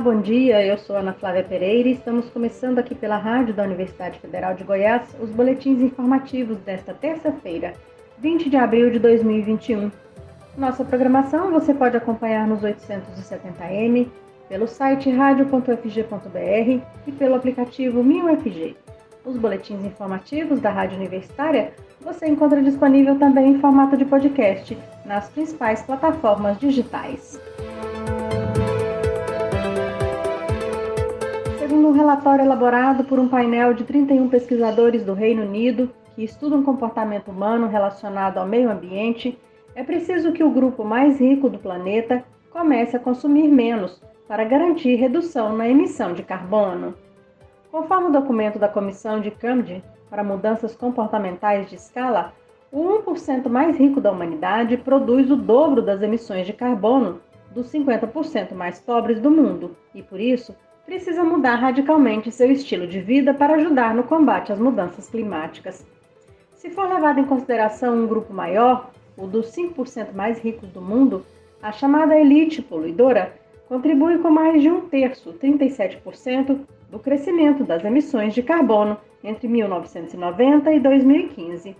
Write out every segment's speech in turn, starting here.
bom dia. Eu sou Ana Flávia Pereira e estamos começando aqui pela Rádio da Universidade Federal de Goiás os boletins informativos desta terça-feira, 20 de abril de 2021. Nossa programação você pode acompanhar nos 870m, pelo site radio.fg.br e pelo aplicativo MinUFG. Os boletins informativos da Rádio Universitária você encontra disponível também em formato de podcast nas principais plataformas digitais. Um relatório elaborado por um painel de 31 pesquisadores do Reino Unido que estudam comportamento humano relacionado ao meio ambiente, é preciso que o grupo mais rico do planeta comece a consumir menos para garantir redução na emissão de carbono. Conforme o documento da Comissão de Cambridge para Mudanças Comportamentais de Escala, o 1% mais rico da humanidade produz o dobro das emissões de carbono dos 50% mais pobres do mundo e, por isso, precisa mudar radicalmente seu estilo de vida para ajudar no combate às mudanças climáticas. Se for levado em consideração um grupo maior, o dos 5% mais ricos do mundo, a chamada elite poluidora contribui com mais de um terço, 37%, do crescimento das emissões de carbono entre 1990 e 2015.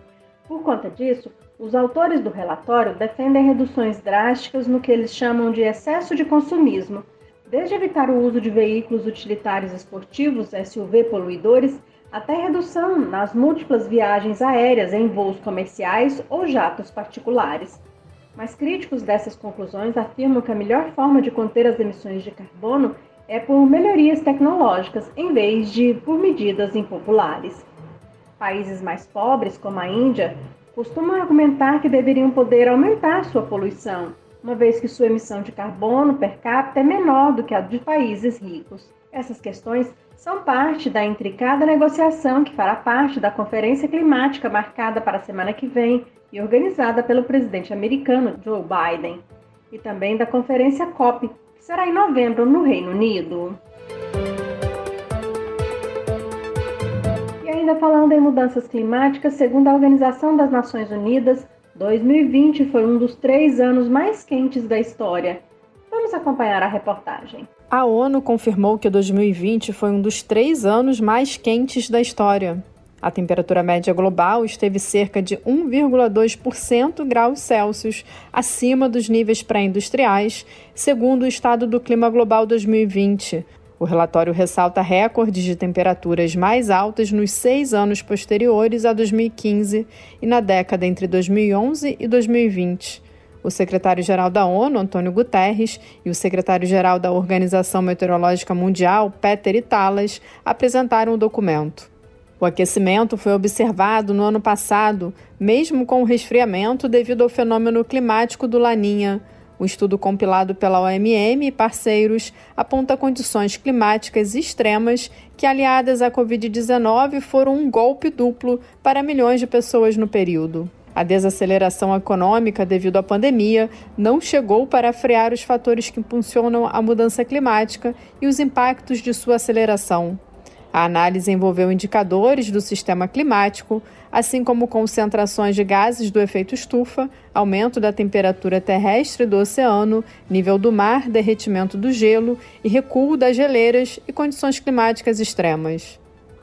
Por conta disso, os autores do relatório defendem reduções drásticas no que eles chamam de excesso de consumismo desde evitar o uso de veículos utilitários esportivos, SUV poluidores, até redução nas múltiplas viagens aéreas em voos comerciais ou jatos particulares. Mas críticos dessas conclusões afirmam que a melhor forma de conter as emissões de carbono é por melhorias tecnológicas em vez de por medidas impopulares. Países mais pobres, como a Índia, costumam argumentar que deveriam poder aumentar sua poluição, uma vez que sua emissão de carbono per capita é menor do que a de países ricos. Essas questões são parte da intricada negociação que fará parte da Conferência Climática marcada para a semana que vem e organizada pelo presidente americano Joe Biden, e também da Conferência COP, que será em novembro no Reino Unido. E ainda falando em mudanças climáticas, segundo a Organização das Nações Unidas, 2020 foi um dos três anos mais quentes da história. Vamos acompanhar a reportagem. A ONU confirmou que 2020 foi um dos três anos mais quentes da história. A temperatura média global esteve cerca de 1,2% graus Celsius acima dos níveis pré-industriais, segundo o Estado do Clima Global 2020, o relatório ressalta recordes de temperaturas mais altas nos seis anos posteriores a 2015 e na década entre 2011 e 2020. O secretário-geral da ONU, Antônio Guterres, e o secretário-geral da Organização Meteorológica Mundial, Peter Italas, apresentaram o documento. O aquecimento foi observado no ano passado, mesmo com o resfriamento devido ao fenômeno climático do Laninha o estudo compilado pela OMM e parceiros aponta condições climáticas extremas que, aliadas à Covid-19, foram um golpe duplo para milhões de pessoas no período. A desaceleração econômica devido à pandemia não chegou para frear os fatores que impulsionam a mudança climática e os impactos de sua aceleração. A análise envolveu indicadores do sistema climático, assim como concentrações de gases do efeito estufa, aumento da temperatura terrestre do oceano, nível do mar, derretimento do gelo e recuo das geleiras e condições climáticas extremas.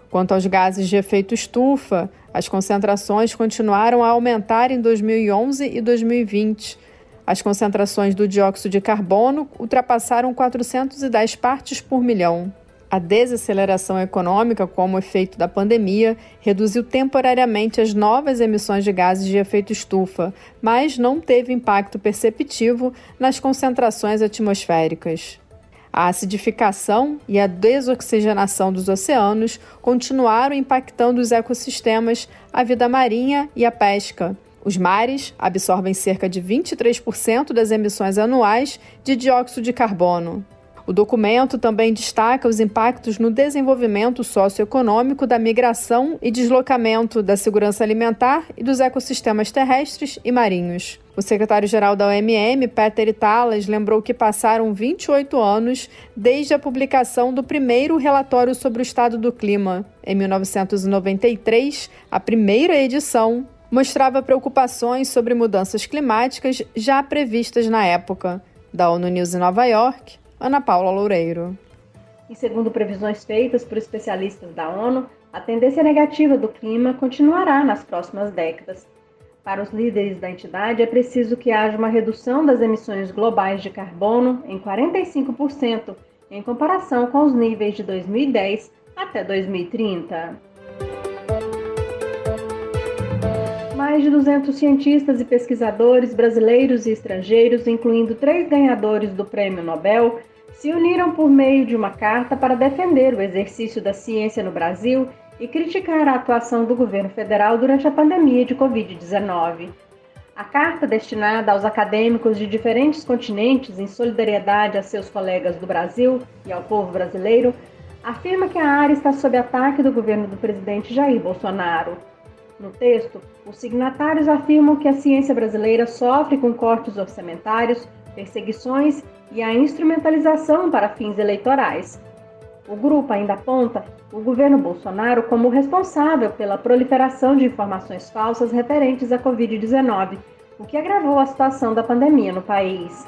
Quanto aos gases de efeito estufa, as concentrações continuaram a aumentar em 2011 e 2020. As concentrações do dióxido de carbono ultrapassaram 410 partes por milhão. A desaceleração econômica, como efeito da pandemia, reduziu temporariamente as novas emissões de gases de efeito estufa, mas não teve impacto perceptivo nas concentrações atmosféricas. A acidificação e a desoxigenação dos oceanos continuaram impactando os ecossistemas, a vida marinha e a pesca. Os mares absorvem cerca de 23% das emissões anuais de dióxido de carbono. O documento também destaca os impactos no desenvolvimento socioeconômico da migração e deslocamento da segurança alimentar e dos ecossistemas terrestres e marinhos. O secretário-geral da OMM, Peter Talas, lembrou que passaram 28 anos desde a publicação do primeiro relatório sobre o estado do clima. Em 1993, a primeira edição mostrava preocupações sobre mudanças climáticas já previstas na época. Da ONU News em Nova York, Ana Paula Loureiro. E segundo previsões feitas por especialistas da ONU, a tendência negativa do clima continuará nas próximas décadas. Para os líderes da entidade, é preciso que haja uma redução das emissões globais de carbono em 45%, em comparação com os níveis de 2010 até 2030. Mais de 200 cientistas e pesquisadores brasileiros e estrangeiros, incluindo três ganhadores do Prêmio Nobel, se uniram por meio de uma carta para defender o exercício da ciência no Brasil e criticar a atuação do governo federal durante a pandemia de Covid-19. A carta, destinada aos acadêmicos de diferentes continentes em solidariedade a seus colegas do Brasil e ao povo brasileiro, afirma que a área está sob ataque do governo do presidente Jair Bolsonaro. No texto, os signatários afirmam que a ciência brasileira sofre com cortes orçamentários, perseguições e a instrumentalização para fins eleitorais. O grupo ainda aponta o governo Bolsonaro como responsável pela proliferação de informações falsas referentes à Covid-19, o que agravou a situação da pandemia no país.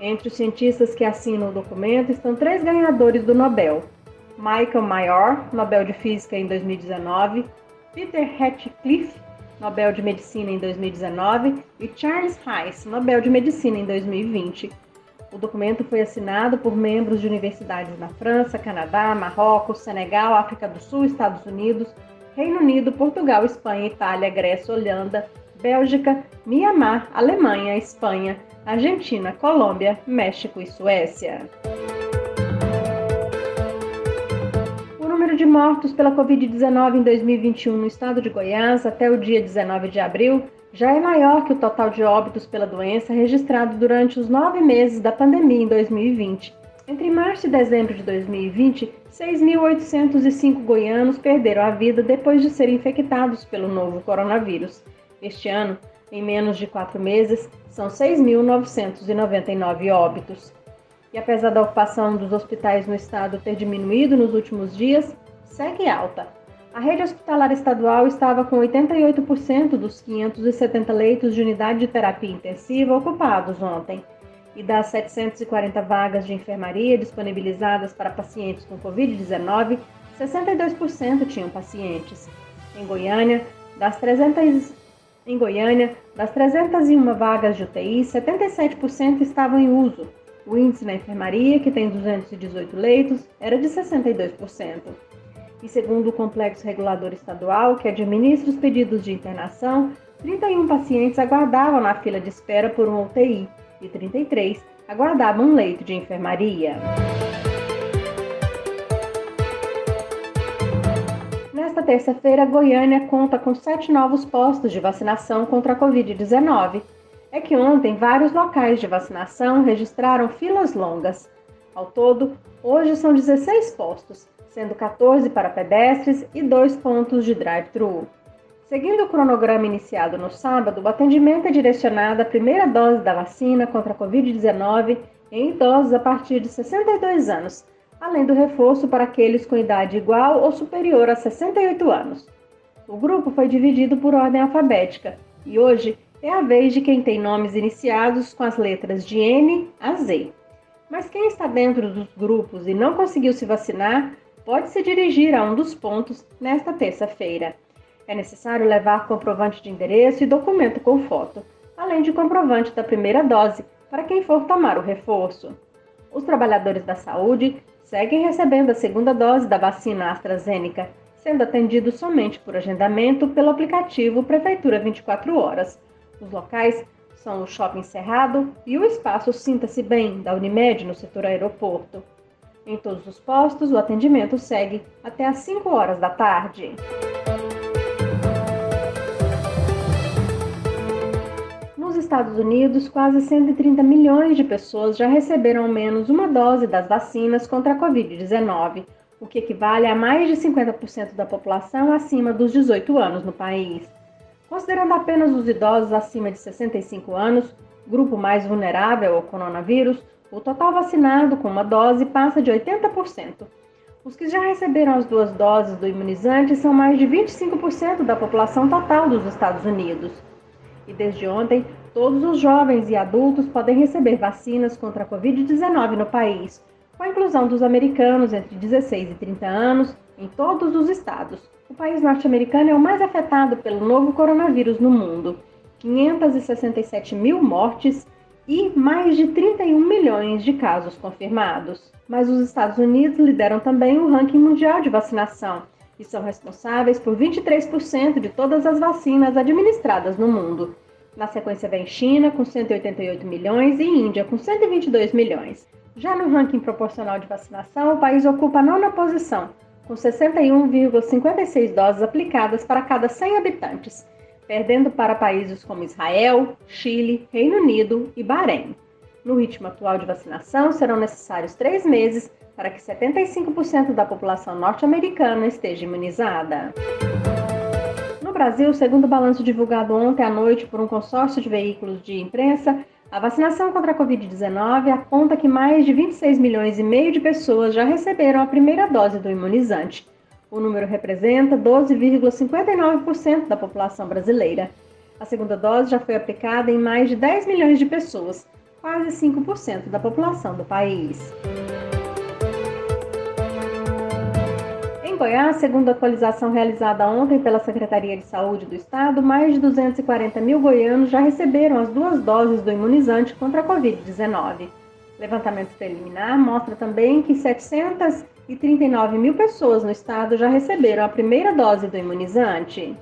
Entre os cientistas que assinam o documento estão três ganhadores do Nobel: Michael Mayor, Nobel de Física em 2019, Peter Ratcliffe, Nobel de Medicina em 2019, e Charles Heiss, Nobel de Medicina em 2020. O documento foi assinado por membros de universidades na França, Canadá, Marrocos, Senegal, África do Sul, Estados Unidos, Reino Unido, Portugal, Espanha, Itália, Grécia, Holanda, Bélgica, Mianmar, Alemanha, Espanha, Argentina, Colômbia, México e Suécia. Número de mortos pela Covid-19 em 2021 no estado de Goiás até o dia 19 de abril já é maior que o total de óbitos pela doença registrado durante os nove meses da pandemia em 2020. Entre março e dezembro de 2020, 6.805 goianos perderam a vida depois de serem infectados pelo novo coronavírus. Este ano, em menos de quatro meses, são 6.999 óbitos. E apesar da ocupação dos hospitais no estado ter diminuído nos últimos dias, segue alta. A rede hospitalar estadual estava com 88% dos 570 leitos de unidade de terapia intensiva ocupados ontem. E das 740 vagas de enfermaria disponibilizadas para pacientes com Covid-19, 62% tinham pacientes. Em Goiânia, das 300 em Goiânia, das 301 vagas de UTI, 77% estavam em uso. O índice na enfermaria, que tem 218 leitos, era de 62% e, segundo o Complexo Regulador Estadual, que administra os pedidos de internação, 31 pacientes aguardavam na fila de espera por um UTI e 33 aguardavam um leito de enfermaria. Nesta terça-feira, Goiânia conta com sete novos postos de vacinação contra a Covid-19. É que ontem vários locais de vacinação registraram filas longas. Ao todo, hoje são 16 postos, sendo 14 para pedestres e dois pontos de drive-thru. Seguindo o cronograma iniciado no sábado, o atendimento é direcionado à primeira dose da vacina contra a Covid-19 em idosos a partir de 62 anos, além do reforço para aqueles com idade igual ou superior a 68 anos. O grupo foi dividido por ordem alfabética e hoje é a vez de quem tem nomes iniciados com as letras de N a Z. Mas quem está dentro dos grupos e não conseguiu se vacinar pode se dirigir a um dos pontos nesta terça-feira. É necessário levar comprovante de endereço e documento com foto, além de comprovante da primeira dose para quem for tomar o reforço. Os trabalhadores da saúde seguem recebendo a segunda dose da vacina AstraZeneca, sendo atendidos somente por agendamento pelo aplicativo Prefeitura 24 Horas. Os locais são o Shopping Cerrado e o espaço Sinta-se Bem, da Unimed, no setor aeroporto. Em todos os postos, o atendimento segue até às 5 horas da tarde. Nos Estados Unidos, quase 130 milhões de pessoas já receberam ao menos uma dose das vacinas contra a Covid-19, o que equivale a mais de 50% da população acima dos 18 anos no país. Considerando apenas os idosos acima de 65 anos, grupo mais vulnerável ao coronavírus, o total vacinado com uma dose passa de 80%. Os que já receberam as duas doses do imunizante são mais de 25% da população total dos Estados Unidos. E desde ontem, todos os jovens e adultos podem receber vacinas contra a Covid-19 no país, Com a inclusão dos americanos entre 16 e 30 anos em todos os estados, o país norte-americano é o mais afetado pelo novo coronavírus no mundo. 567 mil mortes e mais de 31 milhões de casos confirmados. Mas os Estados Unidos lideram também o ranking mundial de vacinação e são responsáveis por 23% de todas as vacinas administradas no mundo. Na sequência vem China, com 188 milhões, e Índia, com 122 milhões. Já no ranking proporcional de vacinação, o país ocupa a nona posição, com 61,56 doses aplicadas para cada 100 habitantes, perdendo para países como Israel, Chile, Reino Unido e Bahrein. No ritmo atual de vacinação, serão necessários três meses para que 75% da população norte-americana esteja imunizada. No Brasil, segundo o balanço divulgado ontem à noite por um consórcio de veículos de imprensa, a vacinação contra a Covid-19 aponta que mais de 26 milhões e meio de pessoas já receberam a primeira dose do imunizante. O número representa 12,59% da população brasileira. A segunda dose já foi aplicada em mais de 10 milhões de pessoas, quase 5% da população do país. Goiás, segundo a atualização realizada ontem pela Secretaria de Saúde do Estado, mais de 240 mil goianos já receberam as duas doses do imunizante contra a Covid-19. Levantamento preliminar mostra também que 739 mil pessoas no estado já receberam a primeira dose do imunizante.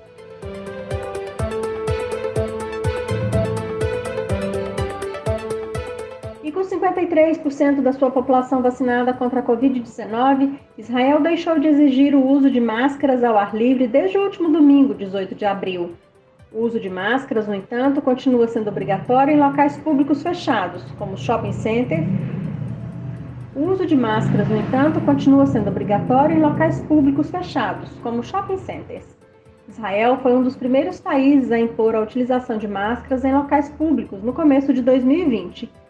Com 53% da sua população vacinada contra a Covid-19, Israel deixou de exigir o uso de máscaras ao ar livre desde o último domingo, 18 de abril. O uso de máscaras, no entanto, continua sendo obrigatório em locais públicos fechados, como shopping center. O uso de máscaras, no entanto, continua sendo obrigatório em locais públicos fechados, como shopping centers. Israel foi um dos primeiros países a impor a utilização de máscaras em locais públicos no começo de 2020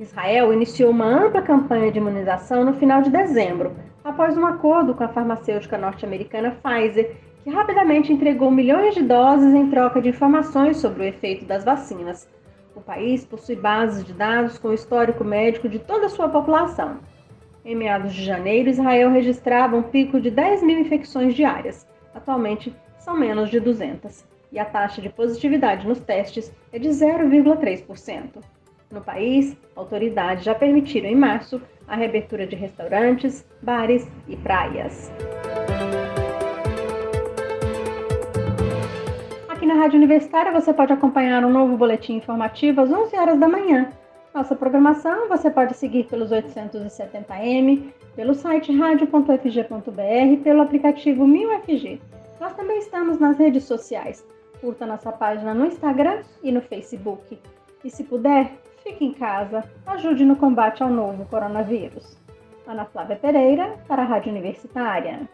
Israel iniciou uma ampla campanha de imunização no final de dezembro, após um acordo com a farmacêutica norte-americana Pfizer, que rapidamente entregou milhões de doses em troca de informações sobre o efeito das vacinas. O país possui bases de dados com o histórico médico de toda a sua população. Em meados de janeiro, Israel registrava um pico de 10 mil infecções diárias. Atualmente, são menos de 200. E a taxa de positividade nos testes é de 0,3%. No país, autoridades já permitiram em março a reabertura de restaurantes, bares e praias. Aqui na Rádio Universitária você pode acompanhar um novo boletim informativo às 11 horas da manhã. Nossa programação você pode seguir pelos 870m, pelo site radio.fg.br, pelo aplicativo 1000FG. Nós também estamos nas redes sociais. Curta nossa página no Instagram e no Facebook. E se puder, fique em casa, ajude no combate ao novo coronavírus. Ana Flávia Pereira, para a Rádio Universitária.